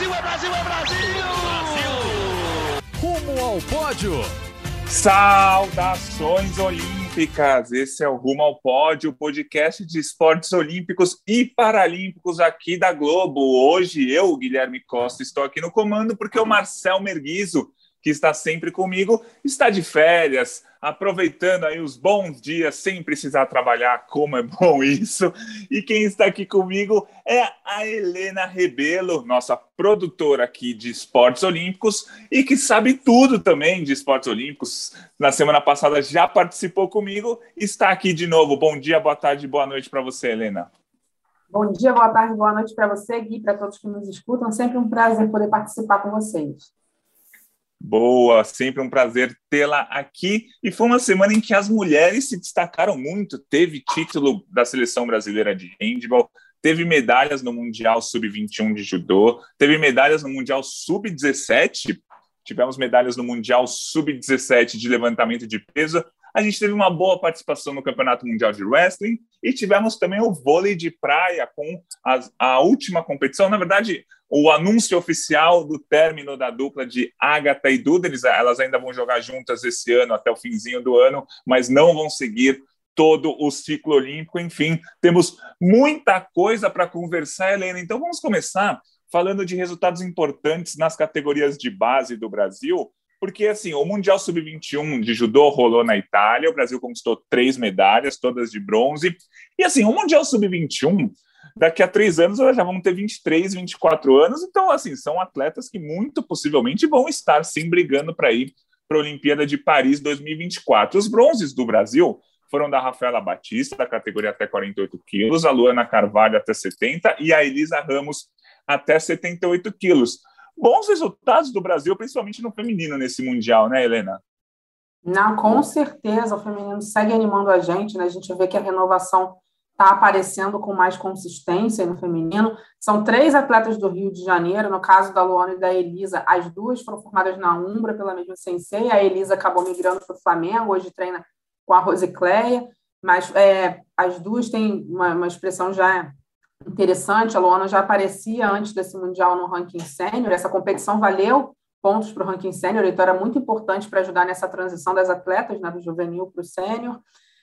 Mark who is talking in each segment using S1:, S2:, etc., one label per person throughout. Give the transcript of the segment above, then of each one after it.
S1: Brasil, é Brasil, é Brasil! Brasil!
S2: Rumo ao pódio.
S3: Saudações olímpicas! Esse é o Rumo ao Pódio, podcast de esportes olímpicos e paralímpicos aqui da Globo. Hoje eu, Guilherme Costa, estou aqui no comando porque o Marcel Merguizo que está sempre comigo, está de férias, aproveitando aí os bons dias sem precisar trabalhar, como é bom isso. E quem está aqui comigo é a Helena Rebelo, nossa produtora aqui de esportes olímpicos e que sabe tudo também de esportes olímpicos. Na semana passada já participou comigo, está aqui de novo. Bom dia, boa tarde, boa noite para você, Helena.
S4: Bom dia, boa tarde, boa noite para você, Gui, para todos que nos escutam. Sempre um prazer poder participar com vocês.
S3: Boa, sempre um prazer tê-la aqui. E foi uma semana em que as mulheres se destacaram muito. Teve título da seleção brasileira de handball, teve medalhas no Mundial Sub-21 de judô, teve medalhas no Mundial Sub-17, tivemos medalhas no Mundial Sub-17 de levantamento de peso. A gente teve uma boa participação no Campeonato Mundial de Wrestling e tivemos também o vôlei de praia com a, a última competição. Na verdade, o anúncio oficial do término da dupla de Agatha e Duda. Elas ainda vão jogar juntas esse ano, até o finzinho do ano, mas não vão seguir todo o ciclo olímpico. Enfim, temos muita coisa para conversar, Helena. Então vamos começar falando de resultados importantes nas categorias de base do Brasil, porque assim, o Mundial Sub-21 de judô rolou na Itália, o Brasil conquistou três medalhas, todas de bronze. E assim, o Mundial Sub-21 daqui a três anos elas já vão ter 23, 24 anos. Então, assim, são atletas que muito possivelmente vão estar sim brigando para ir para a Olimpíada de Paris 2024. Os bronzes do Brasil foram da Rafaela Batista, da categoria até 48 quilos, a Luana Carvalho até 70 e a Elisa Ramos até 78 quilos. Bons resultados do Brasil, principalmente no feminino nesse Mundial, né, Helena?
S4: Não, com certeza, o feminino segue animando a gente, né? A gente vê que a renovação está aparecendo com mais consistência no feminino. São três atletas do Rio de Janeiro, no caso da Luana e da Elisa, as duas foram formadas na Umbra pela mesma sensei, a Elisa acabou migrando para o Flamengo, hoje treina com a Rosicléia, mas é, as duas têm uma, uma, expressão já interessante, a Luana já aparecia antes desse Mundial no ranking sênior, essa competição valeu pontos para o ranking sênior, então era muito importante para ajudar nessa transição das atletas, né, do juvenil para o sênior,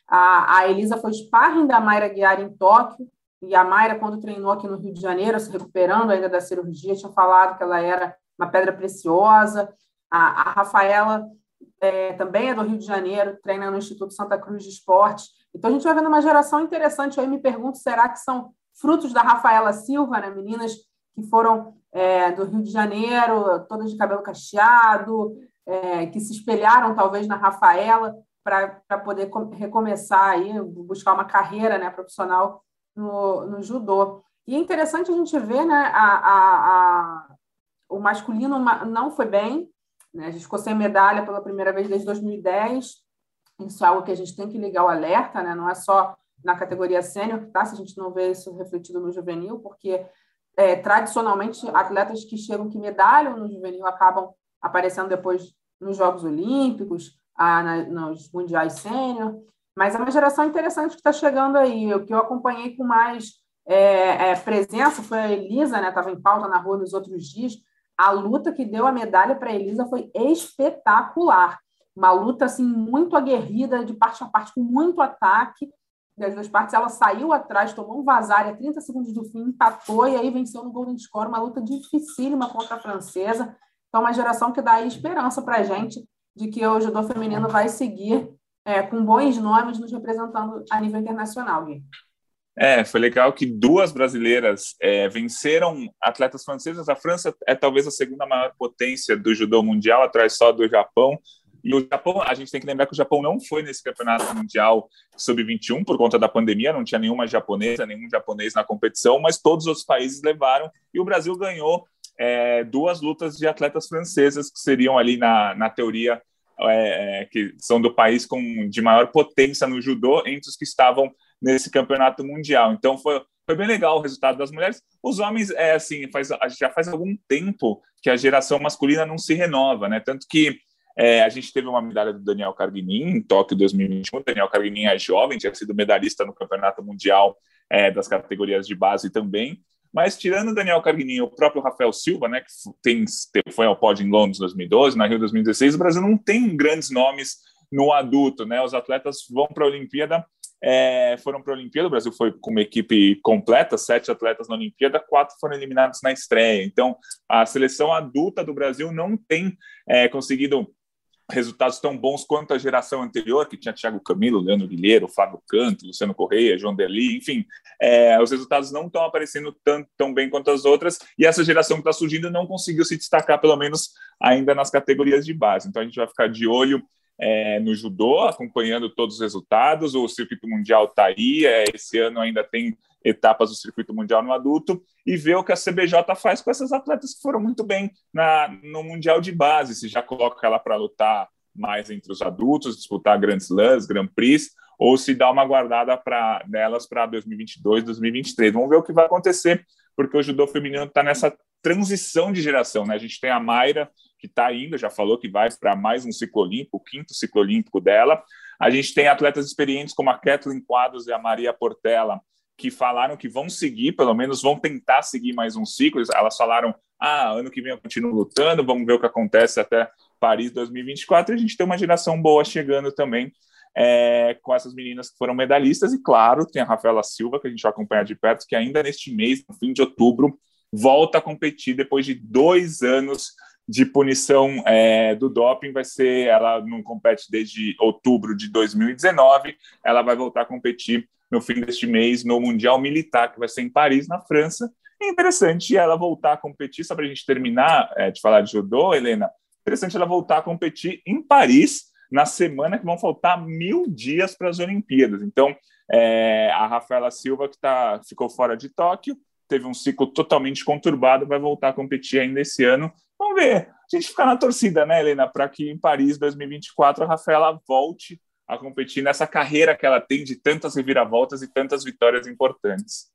S4: a, a Elisa foi sparring da Mayra Guiar em Tóquio, e a Mayra, quando treinou aqui no Rio de Janeiro, se recuperando ainda da cirurgia, tinha falado que ela era uma pedra preciosa. A, a Rafaela é, também é do Rio de Janeiro, treina no Instituto Santa Cruz de Esportes. Então, a gente vai vendo uma geração interessante. Aí me pergunto, será que são frutos da Rafaela Silva, né? meninas que foram é, do Rio de Janeiro, todas de cabelo cacheado, é, que se espelharam talvez na Rafaela para poder recomeçar aí, buscar uma carreira né, profissional no, no judô. E é interessante a gente ver, né, a, a, a, o masculino não foi bem, né, a gente ficou sem medalha pela primeira vez desde 2010, isso é algo que a gente tem que ligar o alerta, né, não é só na categoria sênior, tá, se a gente não vê isso refletido no juvenil, porque é, tradicionalmente atletas que chegam que medalham no juvenil acabam aparecendo depois nos Jogos Olímpicos, a, na, nos mundiais sênior, mas é uma geração interessante que está chegando aí. O que eu acompanhei com mais é, é, presença foi a Elisa, né? Estava em pauta na rua nos outros dias. A luta que deu a medalha para a Elisa foi espetacular. Uma luta assim muito aguerrida, de parte a parte, com muito ataque das duas partes. Ela saiu atrás, tomou um vazar a 30 segundos do fim, empatou e aí venceu no Golden Score. Uma luta dificílima contra a francesa. Então, uma geração que dá esperança para a gente de que o judô feminino vai seguir é, com bons nomes nos representando a nível internacional, Gui.
S3: É, foi legal que duas brasileiras é, venceram atletas francesas. A França é talvez a segunda maior potência do judô mundial, atrás só do Japão. E o Japão, a gente tem que lembrar que o Japão não foi nesse campeonato mundial sub-21 por conta da pandemia, não tinha nenhuma japonesa, nenhum japonês na competição, mas todos os países levaram e o Brasil ganhou é, duas lutas de atletas francesas que seriam ali na, na teoria é, é, que são do país com de maior potência no judô entre os que estavam nesse campeonato mundial. Então foi, foi bem legal o resultado das mulheres. Os homens é assim, faz, já faz algum tempo que a geração masculina não se renova, né? Tanto que é, a gente teve uma medalha do Daniel Carguinin em Tóquio 2021. Daniel Carguinin é jovem, tinha sido medalhista no campeonato mundial é, das categorias de base também Mas tirando Daniel Carguininho, o próprio Rafael Silva, né, que tem, foi ao pódio em Londres 2012, na Rio 2016, o Brasil não tem grandes nomes no adulto, né? Os atletas vão para a Olimpíada, é, foram para a Olimpíada, o Brasil foi com uma equipe completa, sete atletas na Olimpíada, quatro foram eliminados na estreia. Então, a seleção adulta do Brasil não tem é, conseguido resultados tão bons quanto a geração anterior, que tinha Thiago Camilo, Leandro Guilherme, Flávio Canto, Luciano Correia, João Deli, enfim, é, os resultados não estão aparecendo tão, tão bem quanto as outras, e essa geração que está surgindo não conseguiu se destacar, pelo menos ainda nas categorias de base. Então a gente vai ficar de olho é, no judô, acompanhando todos os resultados. O circuito mundial está aí, é, esse ano ainda tem etapas do circuito mundial no adulto e ver o que a CBJ faz com essas atletas que foram muito bem na, no mundial de base. Se já coloca ela para lutar mais entre os adultos, disputar grandes slams, Grand Prix, ou se dá uma guardada para nelas para 2022, 2023. Vamos ver o que vai acontecer, porque o judô feminino está nessa transição de geração, né? A gente tem a Mayra que está indo, já falou que vai para mais um ciclo olímpico, o quinto ciclo olímpico dela. A gente tem atletas experientes como a Kathleen Quadros e a Maria Portela, que falaram que vão seguir, pelo menos vão tentar seguir mais um ciclo. Elas falaram: ah, ano que vem eu continuo lutando, vamos ver o que acontece até Paris 2024. E a gente tem uma geração boa chegando também. É, com essas meninas que foram medalhistas, e claro, tem a Rafaela Silva, que a gente vai acompanhar de perto, que ainda neste mês, no fim de outubro, volta a competir depois de dois anos de punição é, do doping vai ser, ela não compete desde outubro de 2019, ela vai voltar a competir no fim deste mês no Mundial Militar, que vai ser em Paris, na França. É interessante ela voltar a competir, só para a gente terminar é, de falar de judô, Helena, interessante ela voltar a competir em Paris, na semana que vão faltar mil dias para as Olimpíadas. Então, é, a Rafaela Silva, que tá, ficou fora de Tóquio, teve um ciclo totalmente conturbado, vai voltar a competir ainda esse ano. Vamos ver. A gente fica na torcida, né, Helena, para que em Paris 2024 a Rafaela volte a competir nessa carreira que ela tem de tantas reviravoltas e tantas vitórias importantes.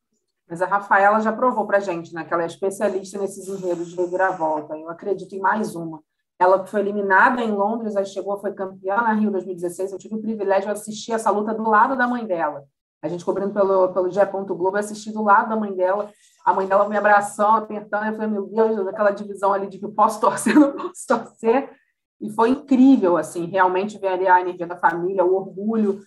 S4: Mas a Rafaela já provou para a gente, né, que ela é especialista nesses enredos de reviravolta. Eu acredito em mais uma. Ela foi eliminada em Londres, aí chegou, foi campeã na Rio 2016. Eu tive o privilégio de assistir essa luta do lado da mãe dela. A gente cobrindo pelo, pelo G. Globo, assisti do lado da mãe dela a mãe dela me abraçando, apertando, eu falei, meu Deus, aquela divisão ali de que eu posso torcer, não posso torcer. E foi incrível, assim, realmente ver ali a energia da família, o orgulho,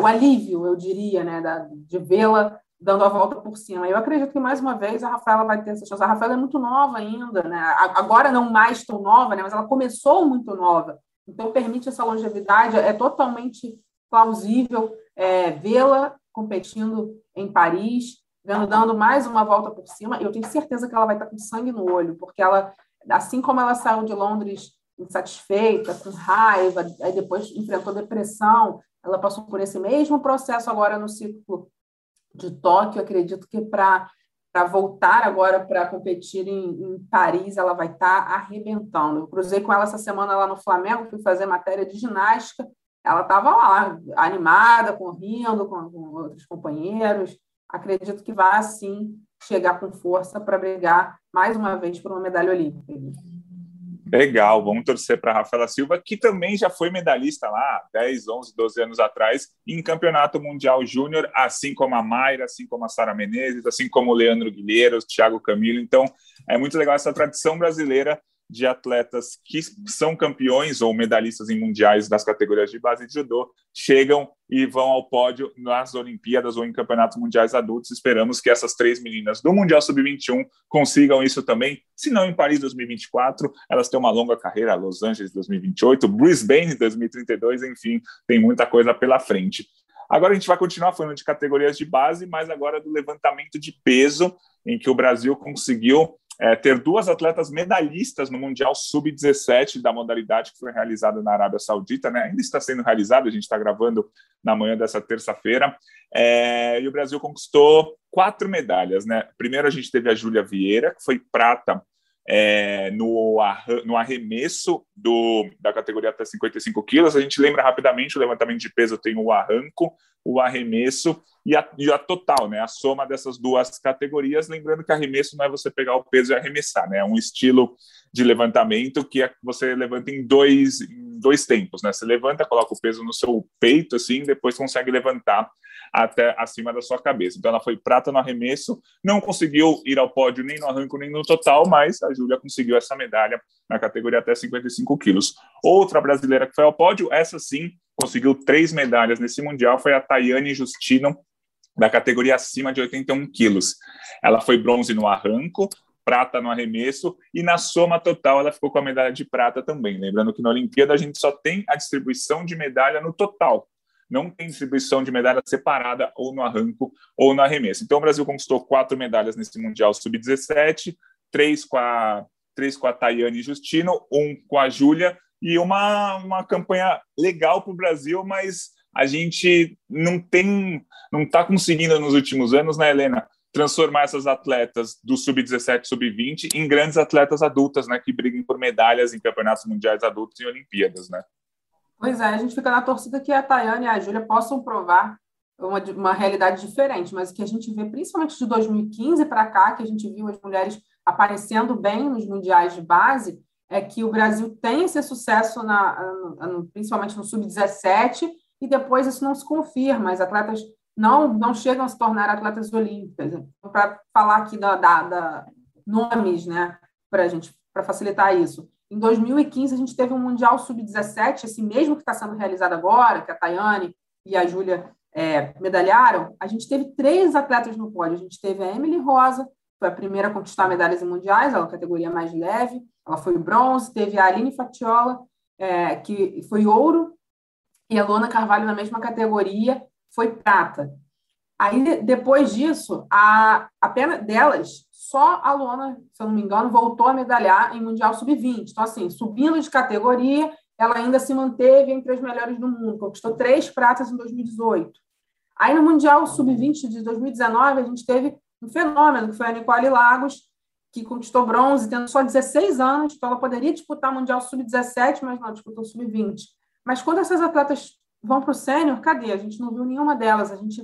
S4: o alívio, eu diria, né, de vê-la dando a volta por cima. Eu acredito que, mais uma vez, a Rafaela vai ter essa chance. A Rafaela é muito nova ainda, né? Agora não mais tão nova, né? Mas ela começou muito nova. Então, permite essa longevidade. É totalmente plausível é, vê-la competindo em Paris, vendo dando mais uma volta por cima, eu tenho certeza que ela vai estar com sangue no olho, porque ela, assim como ela saiu de Londres insatisfeita, com raiva, aí depois enfrentou depressão, ela passou por esse mesmo processo agora no ciclo de Tóquio, acredito que para para voltar agora para competir em, em, Paris, ela vai estar tá arrebentando. Eu cruzei com ela essa semana lá no Flamengo, fui fazer matéria de ginástica. Ela estava lá, animada, correndo com, com outros companheiros, acredito que vai, sim, chegar com força para brigar mais uma vez por uma medalha olímpica.
S3: Legal, vamos torcer para Rafaela Silva, que também já foi medalhista lá 10, 11, 12 anos atrás em Campeonato Mundial Júnior, assim como a Mayra, assim como a Sara Menezes, assim como o Leandro Guilherme, o Thiago Camilo. Então, é muito legal essa tradição brasileira de atletas que são campeões ou medalhistas em mundiais das categorias de base de judô chegam e vão ao pódio nas Olimpíadas ou em campeonatos mundiais adultos. Esperamos que essas três meninas do Mundial Sub-21 consigam isso também. Se não em Paris 2024, elas têm uma longa carreira, Los Angeles 2028, Brisbane 2032, enfim, tem muita coisa pela frente. Agora a gente vai continuar falando de categorias de base, mas agora do levantamento de peso, em que o Brasil conseguiu é, ter duas atletas medalhistas no Mundial Sub-17 da modalidade que foi realizada na Arábia Saudita, né? ainda está sendo realizado, a gente está gravando na manhã dessa terça-feira, é, e o Brasil conquistou quatro medalhas. Né? Primeiro a gente teve a Júlia Vieira, que foi prata é, no, no arremesso do, da categoria até 55 quilos. A gente lembra rapidamente, o levantamento de peso tem o arranco, o arremesso e a, e a total, né? A soma dessas duas categorias. Lembrando que arremesso não é você pegar o peso e arremessar, né? É um estilo de levantamento que é, você levanta em dois, em dois tempos, né? Você levanta, coloca o peso no seu peito, assim, depois consegue levantar até acima da sua cabeça. Então ela foi prata no arremesso, não conseguiu ir ao pódio nem no arranco nem no total, mas a Júlia conseguiu essa medalha na categoria até 55 quilos. Outra brasileira que foi ao pódio, essa sim, conseguiu três medalhas nesse mundial, foi a Tayane Justino, da categoria acima de 81 quilos. Ela foi bronze no arranco, prata no arremesso e na soma total ela ficou com a medalha de prata também. Lembrando que na Olimpíada a gente só tem a distribuição de medalha no total, não tem distribuição de medalha separada ou no arranco ou no arremesso. Então o Brasil conquistou quatro medalhas nesse Mundial Sub-17, três com a três com a Tayane Justino, um com a Júlia e uma, uma campanha legal para o Brasil, mas a gente não tem, não está conseguindo nos últimos anos, né, Helena, transformar essas atletas do sub-17, sub-20 em grandes atletas adultas, né, que briguem por medalhas em campeonatos mundiais adultos e Olimpíadas, né?
S4: Pois é, a gente fica na torcida que a Tayane e a Júlia possam provar uma, uma realidade diferente, mas o que a gente vê, principalmente de 2015 para cá, que a gente viu as mulheres aparecendo bem nos mundiais de base, é que o Brasil tem esse sucesso, na, principalmente no sub-17, e depois isso não se confirma. As atletas não, não chegam a se tornar atletas olímpicas. Então, para falar aqui da, da, da nomes, né, para gente, para facilitar isso. Em 2015 a gente teve um mundial sub-17, esse mesmo que está sendo realizado agora, que a Tayane e a Júlia é, medalharam. A gente teve três atletas no pódio. A gente teve a Emily Rosa, foi a primeira a conquistar medalhas em mundiais, ela é categoria mais leve. Ela foi bronze. Teve a Aline Fatiola, é, que foi ouro e a Luana Carvalho, na mesma categoria, foi prata. Aí, depois disso, a, a pena delas, só a Luana, se eu não me engano, voltou a medalhar em Mundial Sub-20. Então, assim, subindo de categoria, ela ainda se manteve entre as melhores do mundo, conquistou três pratas em 2018. Aí, no Mundial Sub-20 de 2019, a gente teve um fenômeno, que foi a Nicole Lagos, que conquistou bronze, tendo só 16 anos, então ela poderia disputar Mundial Sub-17, mas não, disputou Sub-20. Mas quando essas atletas vão para o sênior, cadê? A gente não viu nenhuma delas. A gente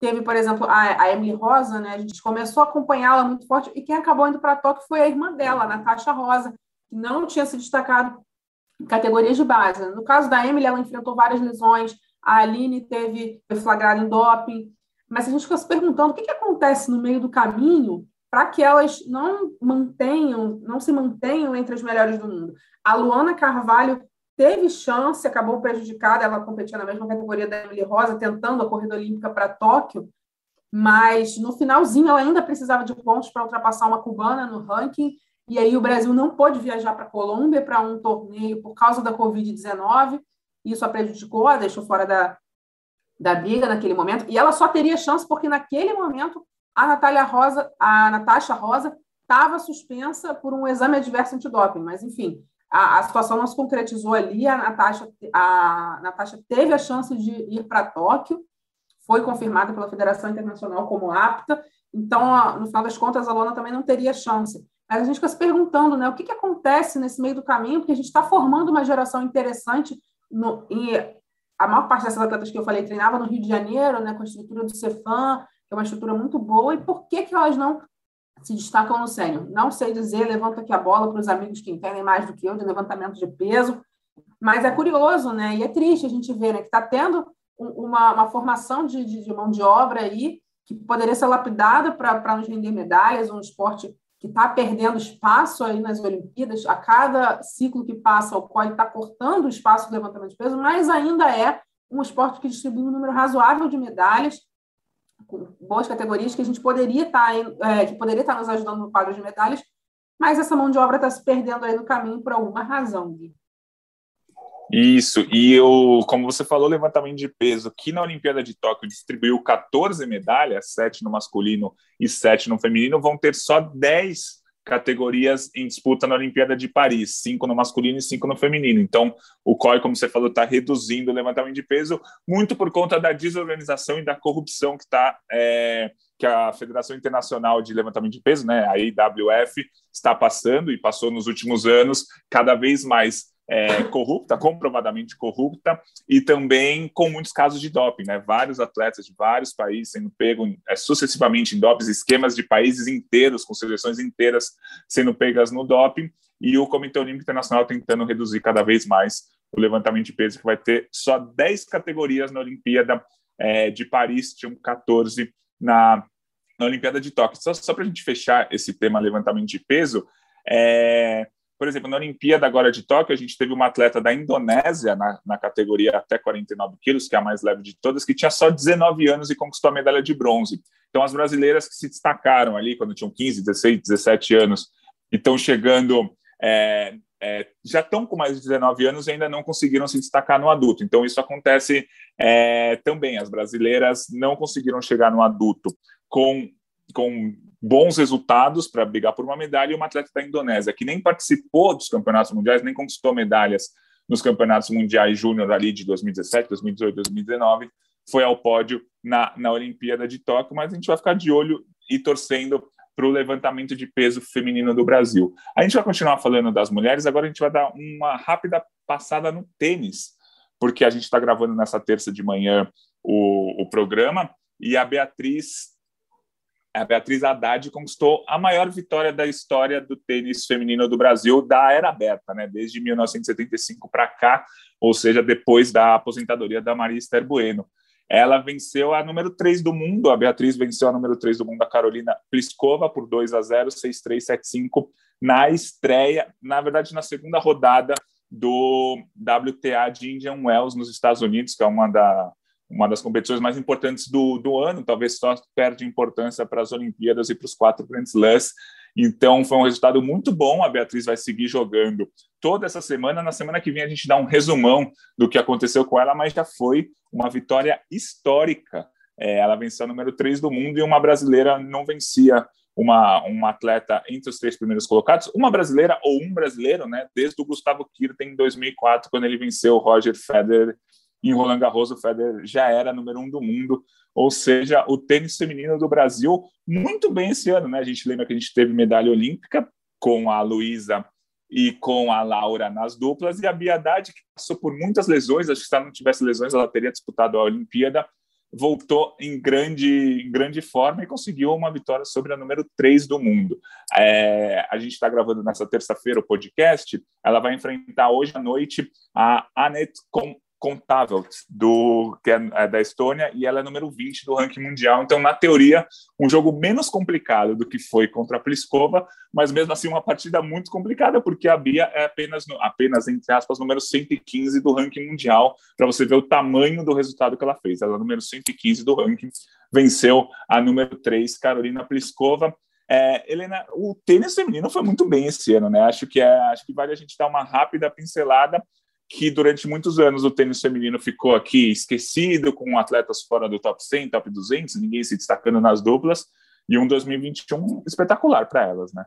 S4: teve, por exemplo, a, a Emily Rosa, né? A gente começou a acompanhá-la muito forte, e quem acabou indo para Tóquio foi a irmã dela, a Natasha Rosa, que não tinha se destacado em categorias de base. No caso da Emily, ela enfrentou várias lesões, a Aline teve flagrado em doping, mas a gente fica se perguntando o que, que acontece no meio do caminho para que elas não mantenham, não se mantenham entre as melhores do mundo. A Luana Carvalho teve chance, acabou prejudicada, ela competia na mesma categoria da Emily Rosa, tentando a corrida olímpica para Tóquio, mas no finalzinho ela ainda precisava de pontos para ultrapassar uma cubana no ranking, e aí o Brasil não pôde viajar para a Colômbia para um torneio por causa da Covid-19, isso a prejudicou, a deixou fora da, da briga naquele momento, e ela só teria chance porque naquele momento a Natália Rosa, a Natasha Rosa estava suspensa por um exame adverso antidoping, mas enfim, a, a situação não se concretizou ali, a Natasha, a Natasha teve a chance de ir para Tóquio, foi confirmada pela Federação Internacional como apta, então, no final das contas, a Lona também não teria chance. Mas a gente fica se perguntando, né, o que, que acontece nesse meio do caminho, porque a gente está formando uma geração interessante, no, e a maior parte dessas atletas que eu falei treinava no Rio de Janeiro, né, com a estrutura do Cefam, que é uma estrutura muito boa, e por que, que elas não se destacam no sênior. Não sei dizer, levanta aqui a bola para os amigos que entendem mais do que eu de levantamento de peso, mas é curioso, né? E é triste a gente ver né, que está tendo uma, uma formação de, de, de, mão de obra aí que poderia ser lapidada para nos render medalhas, um esporte que está perdendo espaço aí nas Olimpíadas, a cada ciclo que passa, o COI está cortando o espaço do levantamento de peso, mas ainda é um esporte que distribui um número razoável de medalhas com boas categorias que a gente poderia estar tá é, que poderia estar tá nos ajudando no quadro de medalhas, mas essa mão de obra está se perdendo aí no caminho por alguma razão, Gui.
S3: Isso, e eu, como você falou, levantamento de peso, que na Olimpíada de Tóquio distribuiu 14 medalhas, 7 no masculino e 7 no feminino, vão ter só 10 categorias em disputa na Olimpíada de Paris, cinco no masculino e cinco no feminino. Então, o COI, como você falou, está reduzindo o levantamento de peso, muito por conta da desorganização e da corrupção que está é, que a Federação Internacional de Levantamento de Peso, né, a IWF, está passando e passou nos últimos anos cada vez mais é, corrupta, comprovadamente corrupta, e também com muitos casos de doping, né? Vários atletas de vários países sendo pegos é, sucessivamente em doping, esquemas de países inteiros, com seleções inteiras sendo pegas no doping, e o Comitê Olímpico Internacional tentando reduzir cada vez mais o levantamento de peso, que vai ter só 10 categorias na Olimpíada é, de Paris, tinham 14 na, na Olimpíada de Tóquio. Só, só para a gente fechar esse tema levantamento de peso, é, por exemplo, na Olimpíada agora de Tóquio, a gente teve uma atleta da Indonésia na, na, categoria até 49 quilos, que é a mais leve de todas, que tinha só 19 anos e conquistou a medalha de bronze. Então, as brasileiras que se destacaram ali quando tinham 15, 16, 17 anos e estão chegando, é, é, já estão com mais de 19 anos e ainda não conseguiram se destacar no adulto. Então, isso acontece é, também. As brasileiras não conseguiram chegar no adulto com, com bons resultados para brigar por uma medalha, e uma atleta da Indonésia, que nem participou dos campeonatos mundiais, nem conquistou medalhas nos campeonatos mundiais júnior ali de 2017, 2018, 2019, foi ao pódio na, na Olimpíada de Tóquio, mas a gente vai ficar de olho e torcendo para o levantamento de peso feminino do Brasil. A gente vai continuar falando das mulheres, agora a gente vai dar uma rápida passada no tênis, porque a gente está gravando nessa terça de manhã o, o programa, e a Beatriz a Beatriz Haddad conquistou a maior vitória da história do tênis feminino do Brasil da era aberta, né? Desde 1975 para cá, ou seja, depois da aposentadoria da Maria Esther Bueno. Ela venceu a número 3 do mundo, a Beatriz venceu a número 3 do mundo, a Carolina Pliskova, por 2 a 0, 6-3, 7-5, na estreia, na verdade, na segunda rodada do WTA de Indian Wells, nos Estados Unidos, que é uma da, uma das competições mais importantes do, do ano, talvez só perde importância para as Olimpíadas e para os quatro Grand Slams. Então, foi um resultado muito bom. A Beatriz vai seguir jogando toda essa semana. Na semana que vem, a gente dá um resumão do que aconteceu com ela, mas já foi uma vitória histórica. É, ela venceu a número 3 do mundo e uma brasileira não vencia uma, uma atleta entre os três primeiros colocados, uma brasileira ou um brasileiro, né? Desde o Gustavo Kirten em 2004, quando ele venceu o Roger Federer em Roland Garros, o Federer já era número um do mundo, ou seja, o tênis feminino do Brasil muito bem esse ano, né? A gente lembra que a gente teve medalha olímpica com a Luísa e com a Laura nas duplas, e a Biadade, que passou por muitas lesões, acho que se ela não tivesse lesões, ela teria disputado a Olimpíada, voltou em grande, em grande forma e conseguiu uma vitória sobre a número 3 do mundo. É, a gente está gravando nessa terça-feira o podcast, ela vai enfrentar hoje à noite a Annette contável do que é, é da Estônia e ela é número 20 do ranking mundial. Então, na teoria, um jogo menos complicado do que foi contra a Pliskova, mas mesmo assim uma partida muito complicada porque a Bia é apenas apenas entre aspas número 115 do ranking mundial, para você ver o tamanho do resultado que ela fez. Ela é número 115 do ranking, venceu a número 3 Carolina Pliskova. É, Helena, o tênis feminino foi muito bem esse ano, né? Acho que é, acho que vale a gente dar uma rápida pincelada que durante muitos anos o tênis feminino ficou aqui esquecido, com atletas fora do top 100, top 200, ninguém se destacando nas duplas, e um 2021 espetacular para elas, né?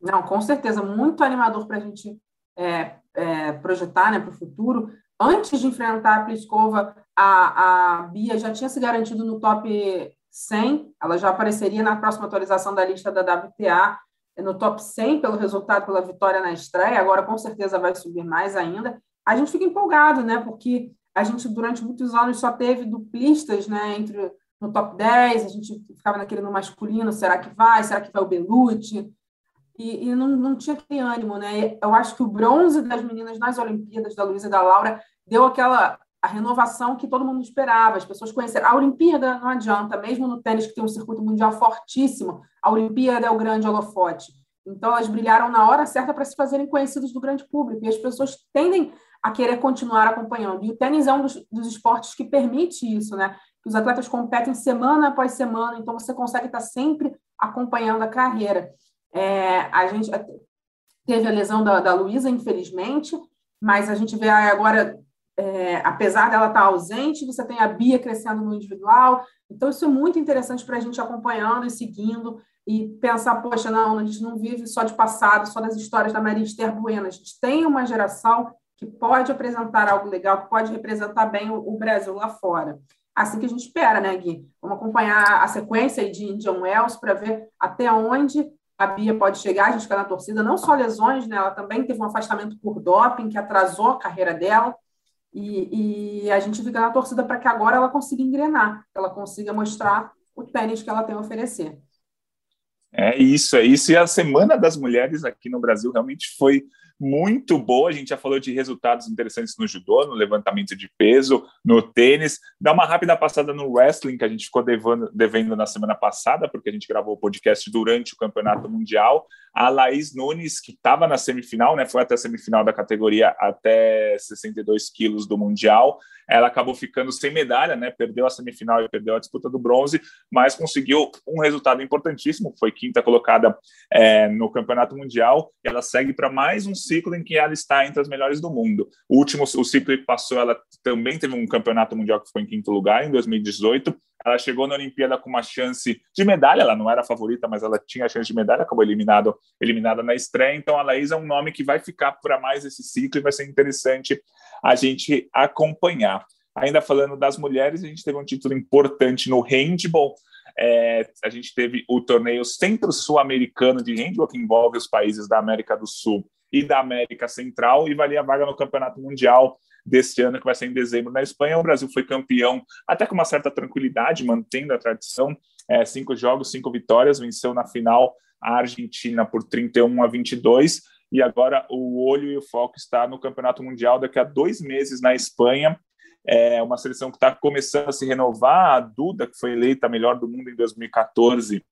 S4: Não, com certeza, muito animador para a gente é, é, projetar né, para o futuro. Antes de enfrentar a Pliskova, a, a Bia já tinha se garantido no top 100, ela já apareceria na próxima atualização da lista da WTA, no top 100 pelo resultado, pela vitória na estreia, agora com certeza vai subir mais ainda a gente fica empolgado, né? Porque a gente, durante muitos anos, só teve duplistas, né? Entre no top 10, a gente ficava naquele no masculino, será que vai? Será que vai o Belucci? E, e não, não tinha aquele ânimo, né? Eu acho que o bronze das meninas nas Olimpíadas, da Luísa e da Laura, deu aquela a renovação que todo mundo esperava, as pessoas conheceram. A Olimpíada não adianta, mesmo no tênis que tem um circuito mundial fortíssimo, a Olimpíada é o grande holofote. Então, elas brilharam na hora certa para se fazerem conhecidas do grande público, e as pessoas tendem a querer continuar acompanhando. E o tênis é um dos, dos esportes que permite isso, né? Que os atletas competem semana após semana, então você consegue estar sempre acompanhando a carreira. É, a gente teve a lesão da, da Luísa, infelizmente, mas a gente vê agora, é, apesar dela estar ausente, você tem a Bia crescendo no individual. Então, isso é muito interessante para a gente acompanhando e seguindo e pensar, poxa, não, a gente não vive só de passado, só das histórias da Maria Esther Bueno. A gente tem uma geração que pode apresentar algo legal, que pode representar bem o, o Brasil lá fora. Assim que a gente espera, né, Gui? Vamos acompanhar a sequência de Indian Wells para ver até onde a Bia pode chegar, a gente fica na torcida, não só lesões, né? Ela também teve um afastamento por doping que atrasou a carreira dela. E, e a gente fica na torcida para que agora ela consiga engrenar, que ela consiga mostrar o tênis que ela tem a oferecer.
S3: É isso, é isso. E a Semana das Mulheres aqui no Brasil realmente foi muito boa. A gente já falou de resultados interessantes no judô, no levantamento de peso, no tênis. Dá uma rápida passada no wrestling, que a gente ficou devendo, devendo na semana passada, porque a gente gravou o podcast durante o Campeonato Mundial. A Laís Nunes, que estava na semifinal, né, foi até a semifinal da categoria até 62 quilos do Mundial. Ela acabou ficando sem medalha, né, perdeu a semifinal e perdeu a disputa do bronze, mas conseguiu um resultado importantíssimo, foi quinta colocada é, no Campeonato Mundial. E ela segue para mais um ciclo em que ela está entre as melhores do mundo. O último o ciclo que passou, ela também teve um Campeonato Mundial que foi em quinto lugar, em 2018 ela chegou na Olimpíada com uma chance de medalha, ela não era a favorita, mas ela tinha a chance de medalha, acabou eliminado, eliminada na estreia. Então a Laís é um nome que vai ficar para mais esse ciclo e vai ser interessante a gente acompanhar. Ainda falando das mulheres, a gente teve um título importante no handball. É, a gente teve o torneio Centro-Sul-Americano de handball, que envolve os países da América do Sul e da América Central, e valia a vaga no Campeonato Mundial deste ano, que vai ser em dezembro na Espanha. O Brasil foi campeão, até com uma certa tranquilidade, mantendo a tradição. É, cinco jogos, cinco vitórias, venceu na final a Argentina por 31 a 22. E agora o olho e o foco está no Campeonato Mundial daqui a dois meses na Espanha. É uma seleção que está começando a se renovar. A Duda, que foi eleita a melhor do mundo em 2014,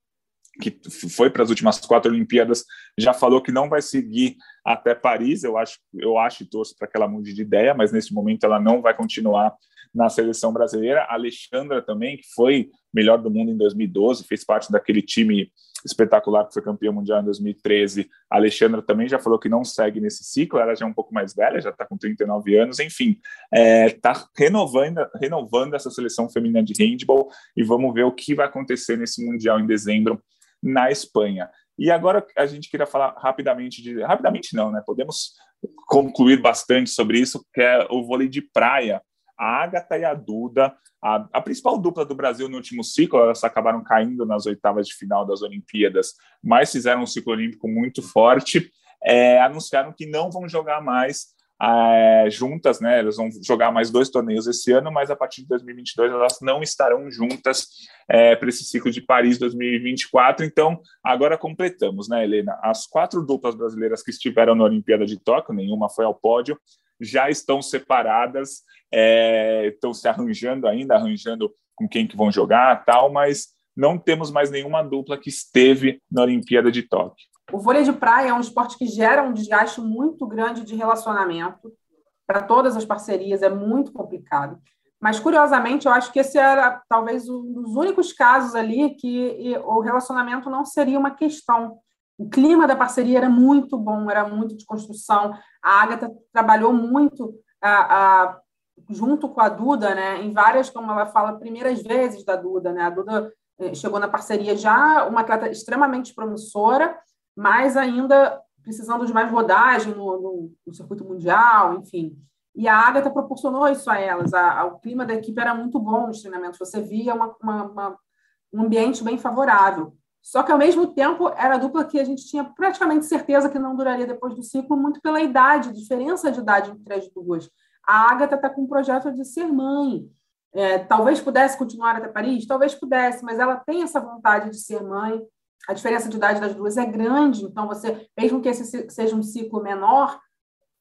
S3: que foi para as últimas quatro Olimpíadas, já falou que não vai seguir até Paris. Eu acho, eu acho e torço para que ela mude de ideia, mas nesse momento ela não vai continuar na seleção brasileira. A Alexandra também, que foi melhor do mundo em 2012, fez parte daquele time espetacular que foi campeão mundial em 2013. A Alexandra também já falou que não segue nesse ciclo, ela já é um pouco mais velha, já está com 39 anos, enfim, está é, renovando, renovando essa seleção feminina de handball e vamos ver o que vai acontecer nesse mundial em dezembro na Espanha. E agora a gente queria falar rapidamente de. Rapidamente não, né? Podemos concluir bastante sobre isso, que é o vôlei de praia. A Agatha e a Duda, a, a, principal dupla do Brasil no último ciclo, elas acabaram caindo nas oitavas de final das Olimpíadas, mas fizeram um ciclo olímpico muito forte. É, anunciaram que não vão jogar mais é, juntas, né? Elas vão jogar mais dois torneios esse ano, mas a partir de 2022 elas não estarão juntas é, para esse ciclo de Paris 2024. Então, agora completamos, né, Helena? As quatro duplas brasileiras que estiveram na Olimpíada de Tóquio, nenhuma foi ao pódio, já estão separadas, é, estão se arranjando ainda, arranjando com quem que vão jogar, tal, mas não temos mais nenhuma dupla que esteve na Olimpíada de Tóquio.
S4: O vôlei de praia é um esporte que gera um desgaste muito grande de relacionamento. Para todas as parcerias é muito complicado. Mas, curiosamente, eu acho que esse era talvez um dos únicos casos ali que o relacionamento não seria uma questão. O clima da parceria era muito bom, era muito de construção. A Agatha trabalhou muito a, a, junto com a Duda, né, em várias, como ela fala, primeiras vezes da Duda. Né? A Duda eh, chegou na parceria já uma atleta extremamente promissora, mas ainda precisando de mais rodagem no, no, no circuito mundial, enfim. E a Agatha proporcionou isso a elas. A, a, o clima da equipe era muito bom nos treinamentos. Você via uma, uma, uma, um ambiente bem favorável. Só que, ao mesmo tempo, era a dupla que a gente tinha praticamente certeza que não duraria depois do ciclo, muito pela idade, diferença de idade entre as duas. A Agatha está com um projeto de ser mãe. É, talvez pudesse continuar até Paris, talvez pudesse, mas ela tem essa vontade de ser mãe a diferença de idade das duas é grande, então você, mesmo que esse seja um ciclo menor,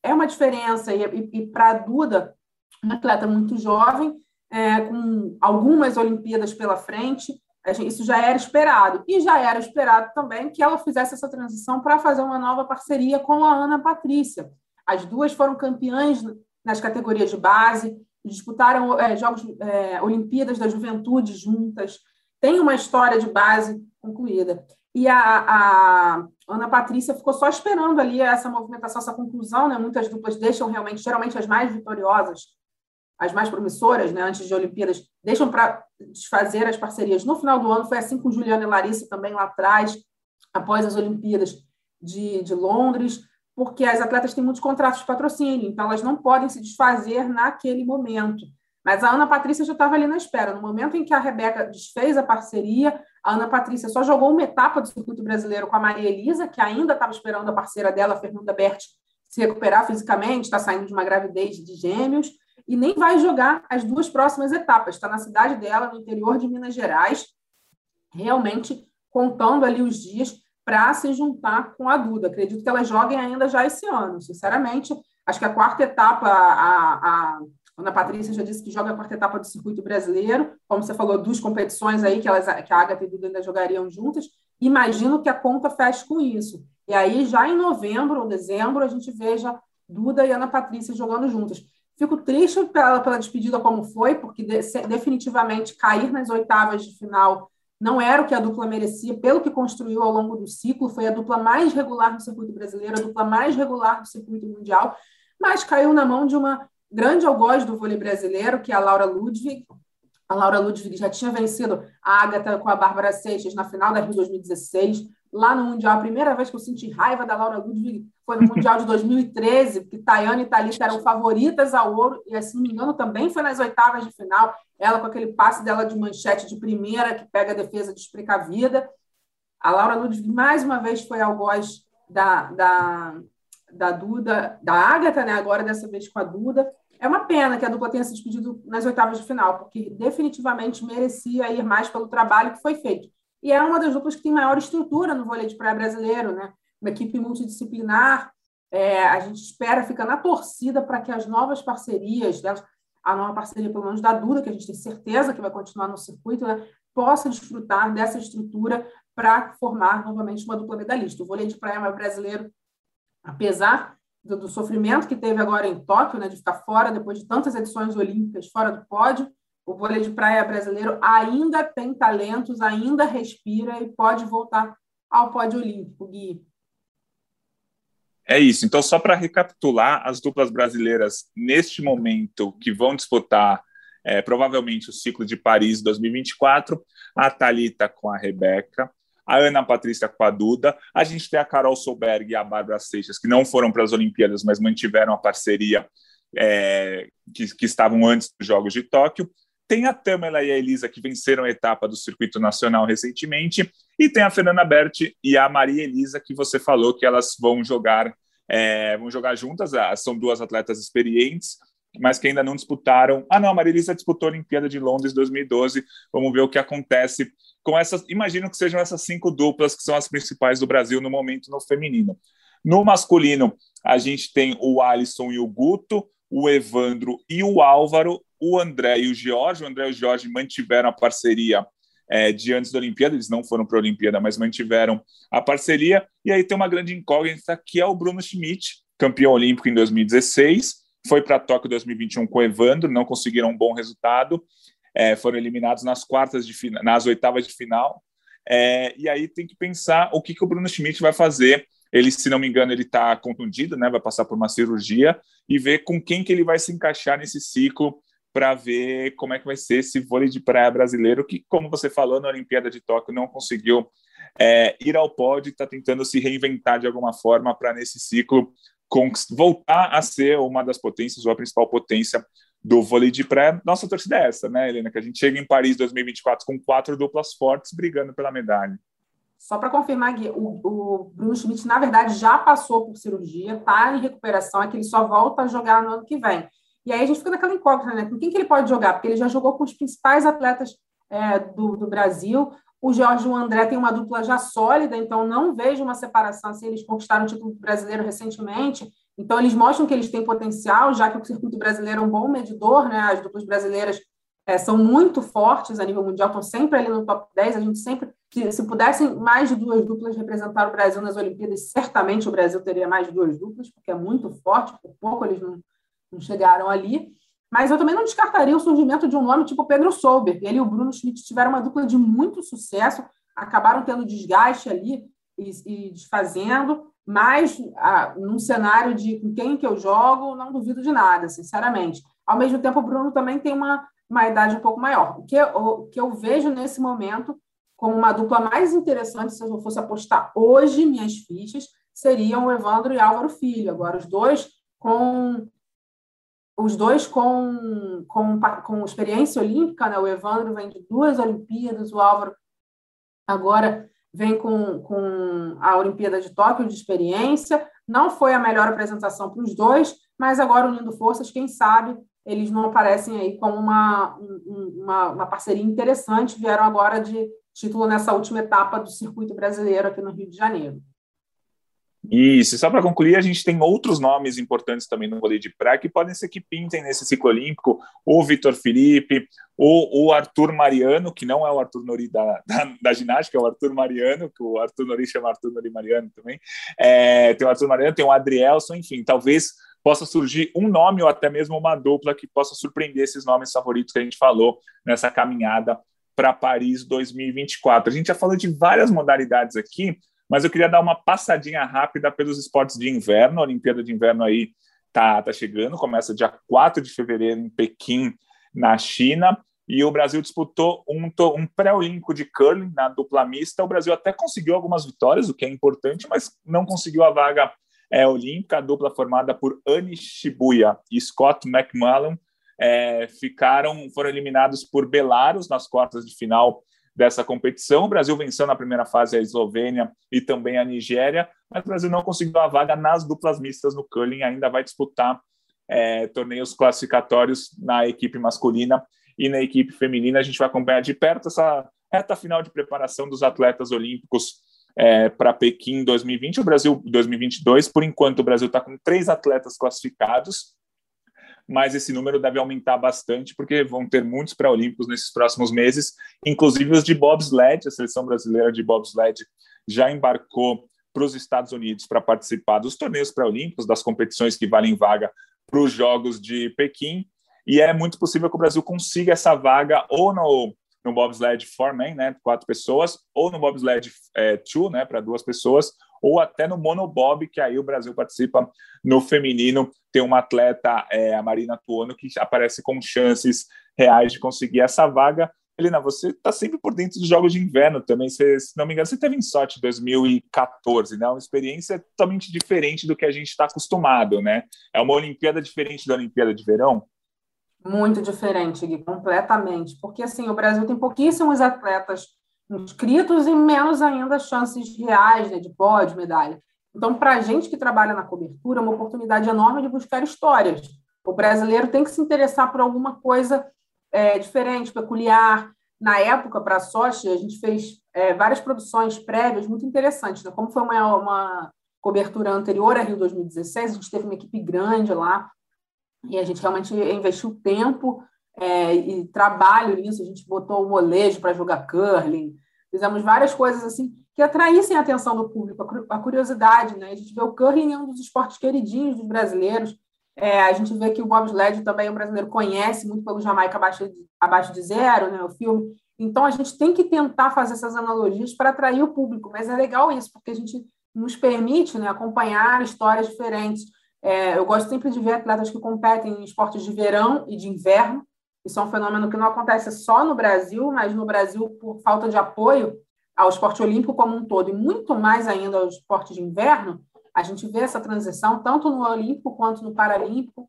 S4: é uma diferença. E, e, e para a Duda, uma atleta muito jovem, é, com algumas Olimpíadas pela frente, gente, isso já era esperado. E já era esperado também que ela fizesse essa transição para fazer uma nova parceria com a Ana Patrícia. As duas foram campeãs nas categorias de base, disputaram é, Jogos é, Olimpíadas da Juventude juntas, tem uma história de base concluída. E a, a, Ana Patrícia ficou só esperando ali essa movimentação, essa conclusão, né? Muitas duplas deixam realmente, geralmente as mais vitoriosas, as mais promissoras, né? Antes de Olimpíadas, deixam para desfazer as parcerias. No final do ano foi assim com Juliana e Larissa também lá atrás, após as Olimpíadas de, de Londres, porque as atletas têm muitos contratos de patrocínio, então elas não podem se desfazer naquele momento. Mas a Ana Patrícia já estava ali na espera. No momento em que a Rebeca desfez a parceria, a Ana Patrícia só jogou uma etapa do circuito brasileiro com a Maria Elisa, que ainda estava esperando a parceira dela, Fernanda Berti, se recuperar fisicamente, está saindo de uma gravidez de gêmeos, e nem vai jogar as duas próximas etapas. Está na cidade dela, no interior de Minas Gerais, realmente contando ali os dias para se juntar com a Duda. Acredito que elas joguem ainda já esse ano, sinceramente. Acho que a quarta etapa, a, a Ana Patrícia já disse que joga a quarta etapa do circuito brasileiro, como você falou, duas competições aí que, elas, que a Agatha e Duda ainda jogariam juntas. Imagino que a conta feche com isso. E aí, já em novembro ou dezembro, a gente veja Duda e Ana Patrícia jogando juntas. Fico triste pela, pela despedida como foi, porque de, definitivamente cair nas oitavas de final não era o que a dupla merecia, pelo que construiu ao longo do ciclo, foi a dupla mais regular do circuito brasileiro, a dupla mais regular do circuito mundial, mas caiu na mão de uma grande algoz do vôlei brasileiro, que é a Laura Ludwig. A Laura Ludwig já tinha vencido a Agatha com a Bárbara Seixas na final da Rio 2016. Lá no Mundial, a primeira vez que eu senti raiva da Laura Ludwig foi no Mundial de 2013, porque Tayane e Thalita eram favoritas ao ouro, e, se não me engano, também foi nas oitavas de final. Ela com aquele passe dela de manchete de primeira, que pega a defesa de vida. A Laura Ludwig, mais uma vez, foi algoz da, da, da Duda, da Ágata, né? agora dessa vez com a Duda. É uma pena que a dupla tenha se despedido nas oitavas de final, porque definitivamente merecia ir mais pelo trabalho que foi feito. E é uma das duplas que tem maior estrutura no vôlei de praia brasileiro, né? Uma equipe multidisciplinar. É, a gente espera, fica na torcida para que as novas parcerias, né? a nova parceria, pelo menos da Duda, que a gente tem certeza que vai continuar no circuito, né? possa desfrutar dessa estrutura para formar novamente uma dupla medalhista. O vôlei de praia brasileiro apesar do, do, sofrimento que teve agora em Tóquio, né, de ficar fora depois de tantas edições olímpicas fora do pódio, o vôlei de praia brasileiro ainda tem talentos, ainda respira e pode voltar ao pódio olímpico, Gui.
S3: É isso. Então, só para recapitular, as duplas brasileiras neste momento que vão disputar é, provavelmente o ciclo de Paris 2024, a Talita com a Rebeca, a Ana Patrícia com a Duda, a gente tem a Carol Solberg e a Bárbara Seixas, que não foram para as Olimpíadas, mas mantiveram a parceria é, que, que estavam antes dos Jogos de Tóquio. Tem a Tamela e a Elisa, que venceram a etapa do circuito nacional recentemente, e tem a Fernanda Berti e a Maria Elisa, que você falou que elas vão jogar, é, vão jogar juntas, ah, são duas atletas experientes, mas que ainda não disputaram. Ah, não, a Maria Elisa disputou a Olimpíada de Londres 2012. Vamos ver o que acontece com essas. Imagino que sejam essas cinco duplas que são as principais do Brasil no momento no feminino. No masculino, a gente tem o Alisson e o Guto, o Evandro e o Álvaro, o André e o Jorge. O André e o Jorge mantiveram a parceria é, de antes da Olimpíada, eles não foram para a Olimpíada, mas mantiveram a parceria. E aí tem uma grande incógnita que é o Bruno Schmidt, campeão olímpico em 2016, foi para Tóquio 2021 com o Evandro, não conseguiram um bom resultado é, foram eliminados nas quartas de final, nas oitavas de final. É, e aí tem que pensar o que, que o Bruno Schmidt vai fazer. Ele, se não me engano, ele está contundido, né? Vai passar por uma cirurgia e ver com quem que ele vai se encaixar nesse ciclo para ver como é que vai ser esse vôlei de praia brasileiro que, como você falou, na Olimpíada de Tóquio não conseguiu é, ir ao pódio, está tentando se reinventar de alguma forma para nesse ciclo voltar a ser uma das potências ou a principal potência do vôlei de pré, nossa torcida é essa, né, Helena? Que a gente chega em Paris 2024 com quatro duplas fortes brigando pela medalha.
S4: Só para confirmar, Gui, o, o, Bruno Schmidt, na verdade, já passou por cirurgia, está em recuperação, é que ele só volta a jogar no ano que vem. E aí a gente fica naquela incógnita, né? Com quem que ele pode jogar? Porque ele já jogou com os principais atletas é, do, do Brasil. O Jorge e o André tem uma dupla já sólida, então não vejo uma separação assim. Eles conquistaram o título brasileiro recentemente, então, eles mostram que eles têm potencial, já que o circuito brasileiro é um bom medidor, né? As duplas brasileiras é, são muito fortes a nível mundial, estão sempre ali no top 10. A gente sempre, se, se, pudessem mais de duas duplas representar o Brasil nas Olimpíadas, certamente o Brasil teria mais de duas duplas, porque é muito forte, por pouco eles não, não chegaram ali. Mas eu também não descartaria o surgimento de um nome tipo Pedro Solberg. Ele e o Bruno Schmidt tiveram uma dupla de muito sucesso, acabaram tendo desgaste ali e, e desfazendo. Mas, ah, num cenário de com quem que eu jogo, não duvido de nada, sinceramente. Ao mesmo tempo, o Bruno também tem uma, uma idade um pouco maior. O que, o que eu vejo nesse momento como uma dupla mais interessante, se eu fosse apostar hoje minhas fichas, seriam o Evandro e Álvaro Filho. Agora, os dois com os dois com, com, com experiência olímpica, né? O Evandro vem de duas Olimpíadas, o Álvaro agora vem com, com a Olimpíada de Tóquio de experiência. Não foi a melhor apresentação para os dois, mas agora unindo forças, quem sabe eles não aparecem aí como uma, uma, uma parceria interessante, vieram agora de, título nessa última etapa do circuito brasileiro aqui no Rio de Janeiro.
S3: Isso, e só para concluir, a gente tem outros nomes importantes também no vôlei de praia que podem ser que pintem nesse ciclo olímpico, o Vitor Felipe, o, o Arthur Mariano, que não é o Arthur Nori da, da, da, ginástica, é o Arthur Mariano, que o Arthur Nori chama Arthur Nori Mariano também, é, tem o Arthur Mariano, tem o Adrielson, enfim, talvez possa surgir um nome ou até mesmo uma dupla que possa surpreender esses nomes favoritos que a gente falou nessa caminhada para Paris 2024. A gente já falou de várias modalidades aqui, mas eu queria dar uma passadinha rápida pelos esportes de inverno. A Olimpíada de Inverno aí tá, tá chegando, começa dia 4 de fevereiro em Pequim, na China. E o Brasil disputou um, um pré-olímpico de curling na dupla mista. O Brasil até conseguiu algumas vitórias, o que é importante, mas não conseguiu a vaga é, olímpica. A dupla formada por Annie Shibuya e Scott McMullen é, ficaram, foram eliminados por Belarus nas quartas de final dessa competição. O Brasil venceu na primeira fase a Eslovênia e também a Nigéria, mas o Brasil não conseguiu a vaga nas duplas mistas no curling, ainda vai disputar é, torneios classificatórios na equipe masculina e na equipe feminina. A gente vai acompanhar de perto essa reta final de preparação dos atletas olímpicos é, para Pequim 2020, o Brasil 2022. Por enquanto, o Brasil está com três atletas classificados mas esse número deve aumentar bastante, porque vão ter muitos pré-olímpicos nesses próximos meses, inclusive os de bobsled, a seleção brasileira de bobsled já embarcou para os Estados Unidos para participar dos torneios pré-olímpicos, das competições que valem vaga para os Jogos de Pequim, e é muito possível que o Brasil consiga essa vaga ou no, no bobsled four-man, né, quatro pessoas, ou no bobsled é, two, né, para duas pessoas, ou até no monobob, que aí o Brasil participa no feminino. Tem uma atleta, é, a Marina Tuono, que aparece com chances reais de conseguir essa vaga. Helena, você está sempre por dentro dos Jogos de Inverno também. Você, se não me engano, você teve em Sochi 2014, né? Uma experiência totalmente diferente do que a gente está acostumado, né? É uma Olimpíada diferente da Olimpíada de Verão?
S4: Muito diferente, Gui, completamente. Porque, assim, o Brasil tem pouquíssimos atletas inscritos e menos ainda chances reais né, de pódio, medalha. Então, para a gente que trabalha na cobertura, é uma oportunidade enorme de buscar histórias. O brasileiro tem que se interessar por alguma coisa é, diferente, peculiar. Na época, para a Sochi, a gente fez é, várias produções prévias muito interessantes. Né? Como foi uma, uma cobertura anterior a Rio 2016, a gente teve uma equipe grande lá e a gente realmente investiu tempo é, e trabalho nisso. A gente botou o molejo para jogar curling, fizemos várias coisas assim que atraíssem a atenção do público, a curiosidade. Né? A gente vê o curling é um dos esportes queridinhos dos brasileiros. É, a gente vê que o bobsled também o brasileiro conhece muito pelo Jamaica abaixo de, abaixo de zero, né, o filme. Então a gente tem que tentar fazer essas analogias para atrair o público. Mas é legal isso, porque a gente nos permite né, acompanhar histórias diferentes. É, eu gosto sempre de ver atletas que competem em esportes de verão e de inverno, isso é um fenômeno que não acontece só no Brasil, mas no Brasil, por falta de apoio ao esporte olímpico como um todo, e muito mais ainda ao esporte de inverno, a gente vê essa transição tanto no Olímpico quanto no Paralímpico.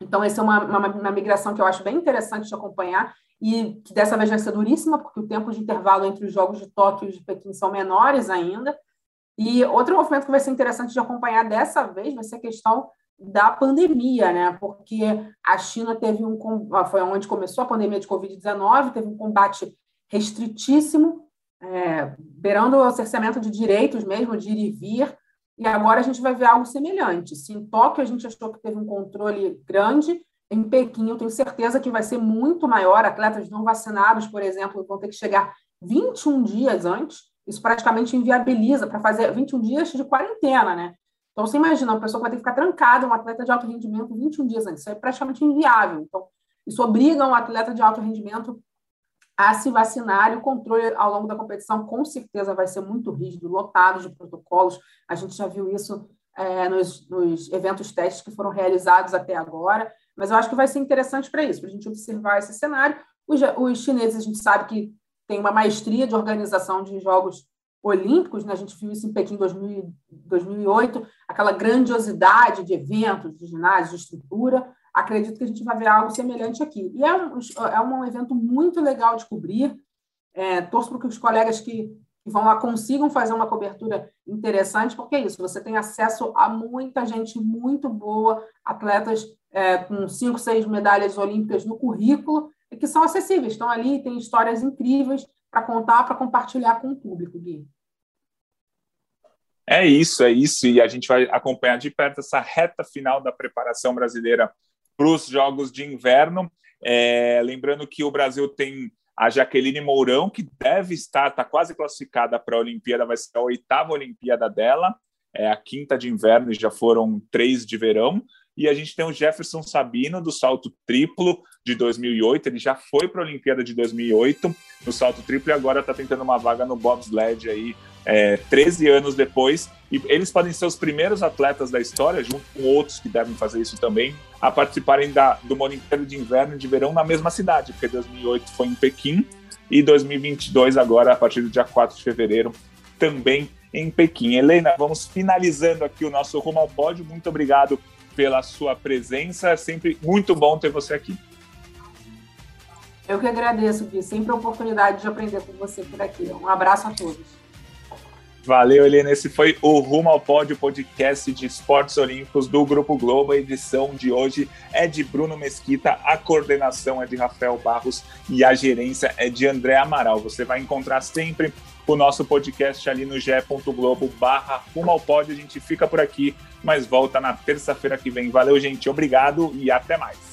S4: Então, essa é uma, uma, uma migração que eu acho bem interessante de acompanhar e que dessa vez vai ser duríssima, porque o tempo de intervalo entre os Jogos de Tóquio e de Pequim são menores ainda. E outro movimento que vai ser interessante de acompanhar dessa vez vai ser a questão da pandemia, né? Porque a China teve um ah, foi onde começou a pandemia de Covid-19, teve um combate restritíssimo, é, beirando o cerceamento de direitos mesmo, de ir e vir, e agora a gente vai ver algo semelhante. Se em Tóquio a gente achou que teve um controle grande, em Pequim eu tenho certeza que vai ser muito maior. Atletas não vacinados, por exemplo, vão ter que chegar 21 dias antes. Isso praticamente inviabiliza para fazer 21 dias de quarentena, né? Então, você imagina, uma pessoa que vai ter que ficar trancada, um atleta de alto rendimento, 21 dias antes. Isso é praticamente inviável. Então, isso obriga um atleta de alto rendimento a se vacinar e o controle ao longo da competição, com certeza, vai ser muito rígido, lotado de protocolos. A gente já viu isso é, nos, nos eventos testes que foram realizados até agora. Mas eu acho que vai ser interessante para isso, para a gente observar esse cenário. Os, os chineses, a gente sabe que tem uma maestria de organização de jogos olímpicos, né? a gente viu isso em Pequim em 2008, aquela grandiosidade de eventos, de ginásio, de estrutura. Acredito que a gente vai ver algo semelhante aqui. E é um, é um evento muito legal de cobrir. É, torço para que os colegas que, que vão lá consigam fazer uma cobertura interessante, porque é isso, você tem acesso a muita gente muito boa, atletas é, com cinco, seis medalhas olímpicas no currículo, que são acessíveis, estão ali, tem histórias incríveis, para contar, para compartilhar com o público, Gui.
S3: É isso, é isso. E a gente vai acompanhar de perto essa reta final da preparação brasileira para os Jogos de Inverno. É, lembrando que o Brasil tem a Jaqueline Mourão, que deve estar, está quase classificada para a Olimpíada, vai ser a oitava Olimpíada dela, é a quinta de inverno e já foram três de verão. E a gente tem o Jefferson Sabino, do salto triplo de 2008. Ele já foi para a Olimpíada de 2008 no salto triplo e agora está tentando uma vaga no bobsled aí, é, 13 anos depois. E eles podem ser os primeiros atletas da história, junto com outros que devem fazer isso também, a participarem da, do Olimpíada de Inverno e de Verão na mesma cidade, porque 2008 foi em Pequim e 2022, agora, a partir do dia 4 de fevereiro, também em Pequim. Helena, vamos finalizando aqui o nosso Rumo ao Pódio. Muito obrigado pela sua presença. É sempre muito bom ter você aqui.
S4: Eu que agradeço, Gui. Sempre a oportunidade de aprender com você por aqui. Um abraço a todos.
S3: Valeu, Helena. Esse foi o Rumo ao Pódio podcast de esportes olímpicos do Grupo Globo. A edição de hoje é de Bruno Mesquita, a coordenação é de Rafael Barros e a gerência é de André Amaral. Você vai encontrar sempre o nosso podcast ali no ge.globo barra Rumo ao Pódio. A gente fica por aqui, mas volta na terça-feira que vem. Valeu, gente. Obrigado e até mais.